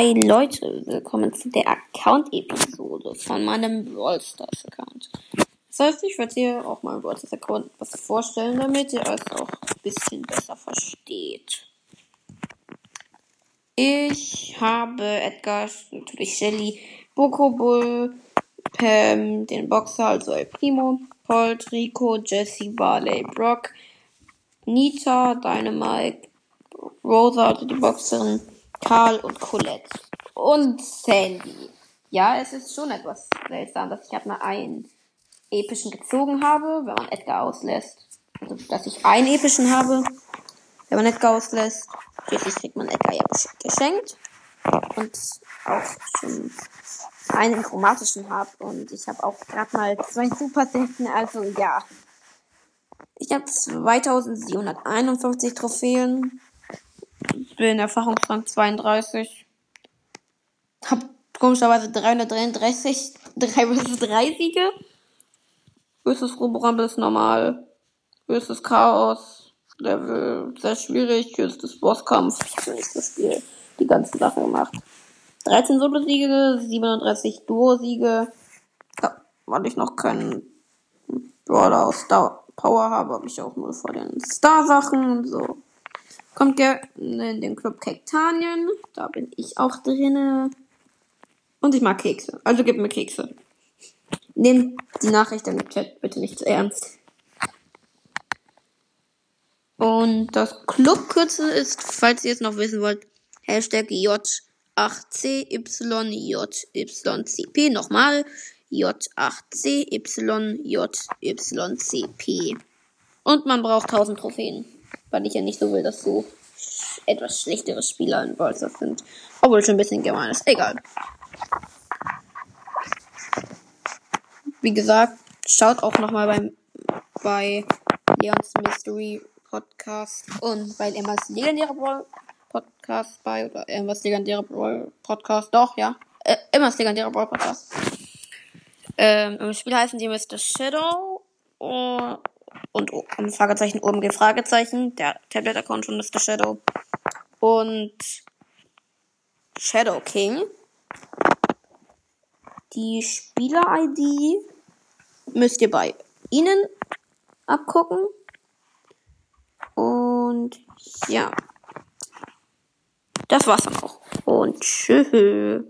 Hi Leute, willkommen zu der Account-Episode von meinem Brawl Stars Account. Das heißt, ich werde hier auch mal Brawl Stars Account was vorstellen, damit ihr es auch ein bisschen besser versteht. Ich habe Edgar, natürlich Shelly, Bokobull, Pam, den Boxer, also El Primo, Colt, Rico, Jesse, Barley, Brock, Nita, Dynamite, Rosa, also die Boxerin, Karl und Colette. Und Sandy. Ja, es ist schon etwas seltsam, dass ich ab mal einen epischen gezogen habe, wenn man Edgar auslässt. Also, dass ich einen epischen habe, wenn man Edgar auslässt. Schließlich kriegt man Edgar ja geschenkt. Und auch schon einen chromatischen habe. Und ich habe auch gerade mal zwei Super Selten. Also, ja. Ich habe 2751 Trophäen bin Erfahrungsrang 32. Hab komischerweise 333, 3 vs 3 Siege. Höchstes Roborumble ist normal. Höchstes Chaos. Level sehr schwierig. Höchstes Bosskampf. Ich habe nicht das Spiel die ganze Sache gemacht. 13 Solo-Siege, 37 Duo-Siege. Ja, weil ich noch keinen Brawler aus Star Power habe, habe ich auch nur vor den Star-Sachen und so. Kommt gerne in den Club Kektanien. Da bin ich auch drinne. Und ich mag Kekse. Also gib mir Kekse. Nehmt die Nachricht im Chat bitte nicht zu ernst. Und das Clubkürzel ist, falls ihr es noch wissen wollt, Hashtag J8CYJYCP. Nochmal J8CYJYCP. Und man braucht 1000 Trophäen weil ich ja nicht so will, dass so etwas schlechtere Spieler in Brawl sind. Obwohl schon ein bisschen gemein ist. Egal. Wie gesagt, schaut auch nochmal beim bei Leons Mystery Podcast und bei Emmas legendäre Brawl Podcast bei oder Emmas legendäre Brawl Podcast. Doch, ja. Äh, Emmas legendäre Brawl Podcast. Ähm, Im Spiel heißen die Mr. Shadow. Und und um Fragezeichen oben geht Fragezeichen. Der Tablet-Account von Mr. Shadow. Und Shadow King. Die Spieler-ID müsst ihr bei ihnen abgucken. Und ja. Das war's dann auch. Und tschüss.